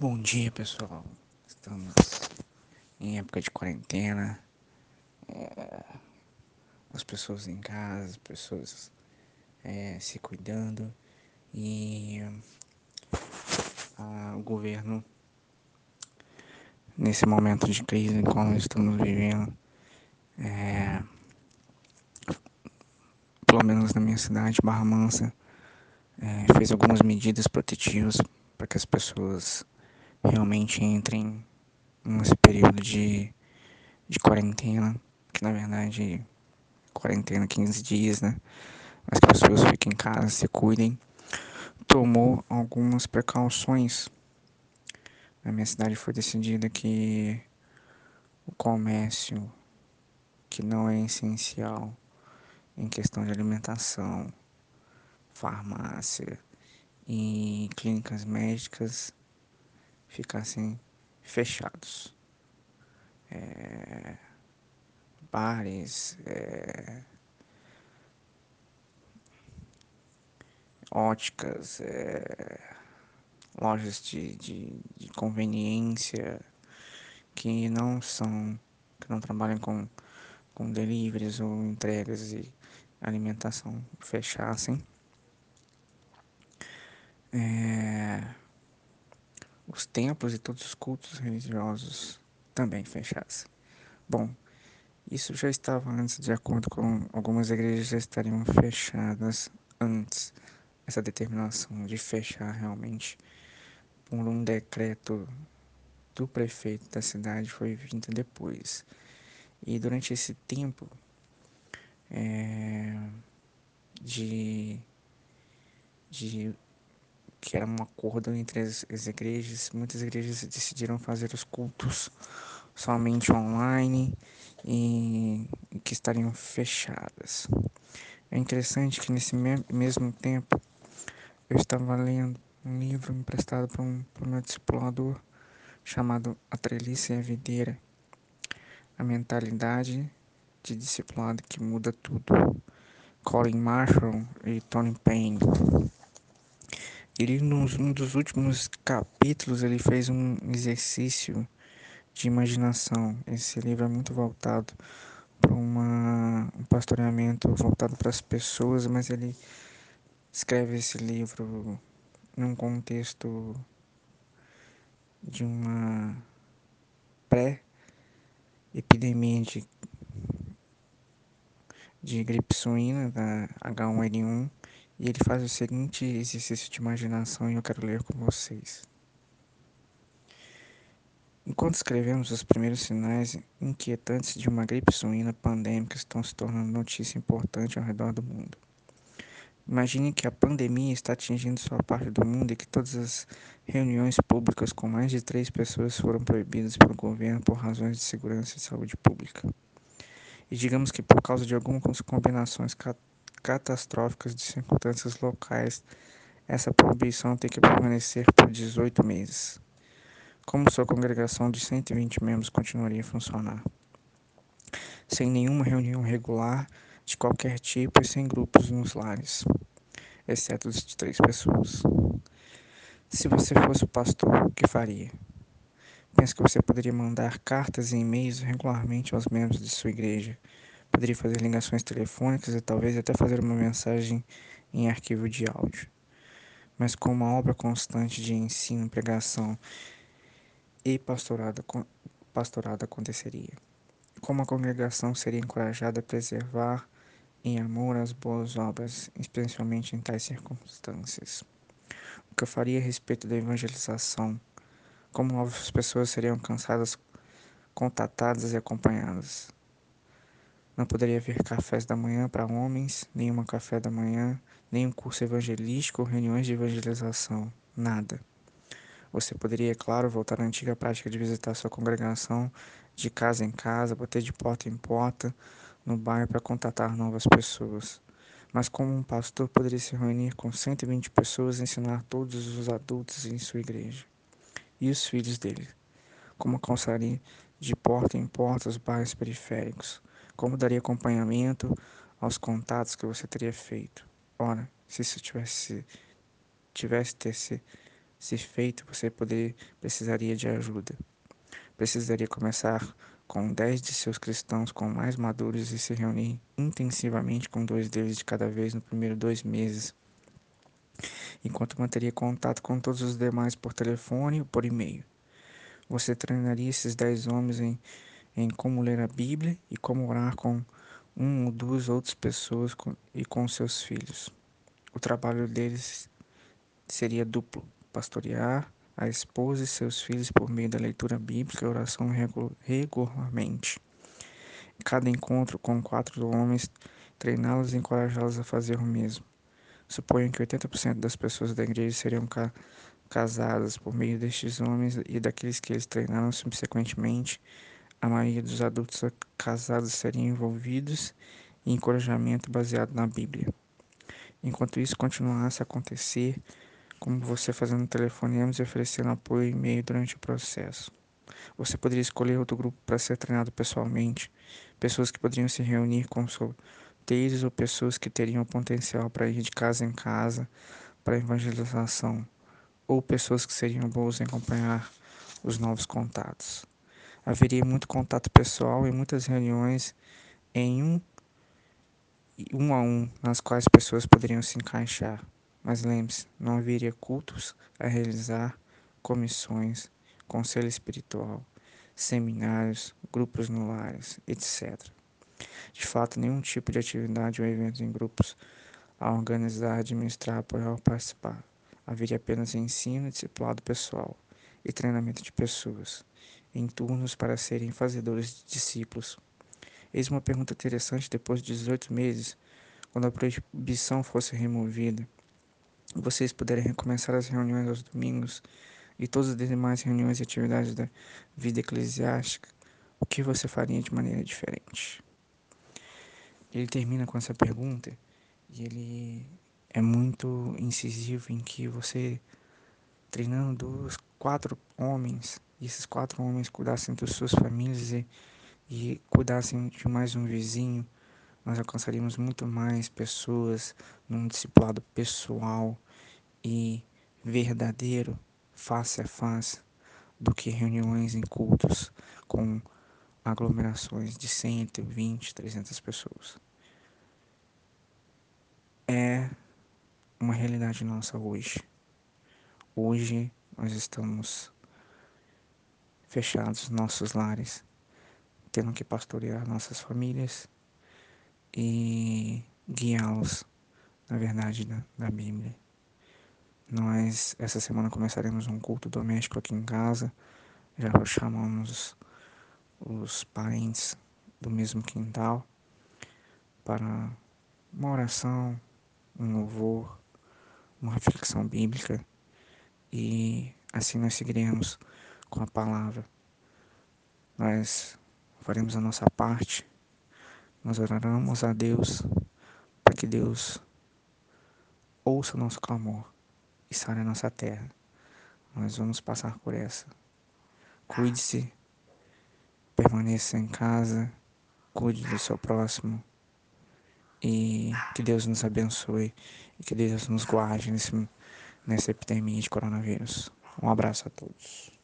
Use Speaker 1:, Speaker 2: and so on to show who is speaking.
Speaker 1: Bom dia, pessoal. Estamos em época de quarentena. É, as pessoas em casa, as pessoas é, se cuidando e a, o governo, nesse momento de crise em qual estamos vivendo, é, pelo menos na minha cidade, Barra Mansa, é, fez algumas medidas protetivas para que as pessoas realmente entrem nesse período de, de quarentena, que na verdade quarentena 15 dias, né? Mas que as pessoas fiquem em casa, se cuidem. Tomou algumas precauções. Na minha cidade foi decidida que o comércio que não é essencial em questão de alimentação, farmácia e clínicas médicas ficassem fechados. É, bares, é, óticas, é, lojas de, de, de, conveniência que não são, que não trabalham com, com deliveries ou entregas e alimentação fechassem. É, os templos e todos os cultos religiosos também fechassem. Bom, isso já estava antes, de acordo com algumas igrejas já estariam fechadas antes. Essa determinação de fechar realmente por um decreto do prefeito da cidade foi vinda depois. E durante esse tempo é, de, de que era um acordo entre as, as igrejas. Muitas igrejas decidiram fazer os cultos somente online e, que estariam fechadas. É interessante que nesse me mesmo tempo eu estava lendo um livro emprestado por um, por meu discipulador chamado A Treliça e a Videira. A mentalidade de discipulado que muda tudo. Colin Marshall e Tony Payne. Ele, nos, um dos últimos capítulos, ele fez um exercício de imaginação. Esse livro é muito voltado para um pastoreamento voltado para as pessoas, mas ele escreve esse livro num contexto de uma pré-epidemia de, de gripe suína da H1N1 e ele faz o seguinte exercício de imaginação e eu quero ler com vocês. Enquanto escrevemos, os primeiros sinais inquietantes de uma gripe suína pandêmica estão se tornando notícia importante ao redor do mundo. Imagine que a pandemia está atingindo sua parte do mundo e que todas as reuniões públicas com mais de três pessoas foram proibidas pelo governo por razões de segurança e saúde pública. E digamos que por causa de algumas combinações catastróficas de circunstâncias locais, essa proibição tem que permanecer por 18 meses. Como sua congregação de 120 membros continuaria a funcionar? Sem nenhuma reunião regular de qualquer tipo e sem grupos nos lares, exceto os de três pessoas. Se você fosse o pastor, o que faria? Penso que você poderia mandar cartas e e-mails regularmente aos membros de sua igreja, Poderia fazer ligações telefônicas e talvez até fazer uma mensagem em arquivo de áudio. Mas com uma obra constante de ensino, pregação e pastorado, pastorado aconteceria. Como a congregação seria encorajada a preservar em amor as boas obras, especialmente em tais circunstâncias. O que eu faria a respeito da evangelização? Como novas pessoas seriam alcançadas, contatadas e acompanhadas? Não poderia haver cafés da manhã para homens, nenhuma café da manhã, nenhum curso evangelístico ou reuniões de evangelização. Nada. Você poderia, é claro, voltar à antiga prática de visitar sua congregação de casa em casa, bater de porta em porta no bairro para contatar novas pessoas. Mas como um pastor poderia se reunir com 120 pessoas e ensinar todos os adultos em sua igreja? E os filhos dele? Como alcançaria de porta em porta os bairros periféricos? Como daria acompanhamento aos contatos que você teria feito? Ora, se isso tivesse, tivesse ter se Se feito, você poder, precisaria de ajuda. Precisaria começar com dez de seus cristãos com mais maduros e se reunir intensivamente com dois deles de cada vez no primeiro dois meses, enquanto manteria contato com todos os demais por telefone ou por e-mail. Você treinaria esses dez homens em, em como ler a Bíblia e como orar com um ou duas outras pessoas e com seus filhos. O trabalho deles seria duplo: pastorear a esposa e seus filhos por meio da leitura bíblica e oração regularmente. Cada encontro com quatro homens, treiná-los e encorajá-los a fazer o mesmo. Suponho que 80% das pessoas da igreja seriam ca casadas por meio destes homens e daqueles que eles treinaram subsequentemente. A maioria dos adultos casados seriam envolvidos em encorajamento baseado na Bíblia. Enquanto isso continuasse a acontecer, como você fazendo telefonemas e oferecendo apoio e e-mail durante o processo. Você poderia escolher outro grupo para ser treinado pessoalmente, pessoas que poderiam se reunir com solteiros ou pessoas que teriam potencial para ir de casa em casa para evangelização, ou pessoas que seriam boas em acompanhar os novos contatos. Haveria muito contato pessoal e muitas reuniões em um, um a um, nas quais pessoas poderiam se encaixar. Mas lembre-se, não haveria cultos a realizar, comissões, conselho espiritual, seminários, grupos no lares, etc. De fato, nenhum tipo de atividade ou evento em grupos a organizar, administrar, apoiar ou participar. Haveria apenas ensino, discipulado pessoal e treinamento de pessoas, em turnos para serem fazedores de discípulos. Eis uma pergunta interessante depois de 18 meses, quando a proibição fosse removida vocês puderem recomeçar as reuniões aos domingos e todas as demais reuniões e atividades da vida eclesiástica, o que você faria de maneira diferente? Ele termina com essa pergunta e ele é muito incisivo em que você treinando dois, quatro homens, e esses quatro homens cuidassem das suas famílias e, e cuidassem de mais um vizinho, nós alcançaríamos muito mais pessoas num discipulado pessoal e verdadeiro face a face do que reuniões em cultos com aglomerações de 120, 300 pessoas. É uma realidade nossa hoje. Hoje nós estamos fechados nos nossos lares, tendo que pastorear nossas famílias e guiá-los na verdade da, da Bíblia. Nós, essa semana, começaremos um culto doméstico aqui em casa. Já chamamos os parentes do mesmo quintal para uma oração, um louvor, uma reflexão bíblica e assim nós seguiremos com a palavra. Nós faremos a nossa parte, nós oraremos a Deus para que Deus ouça o nosso clamor e sare a nossa terra. Nós vamos passar por essa. Cuide-se, permaneça em casa, cuide do seu próximo e que Deus nos abençoe e que Deus nos guarde nesse, nessa epidemia de coronavírus. Um abraço a todos.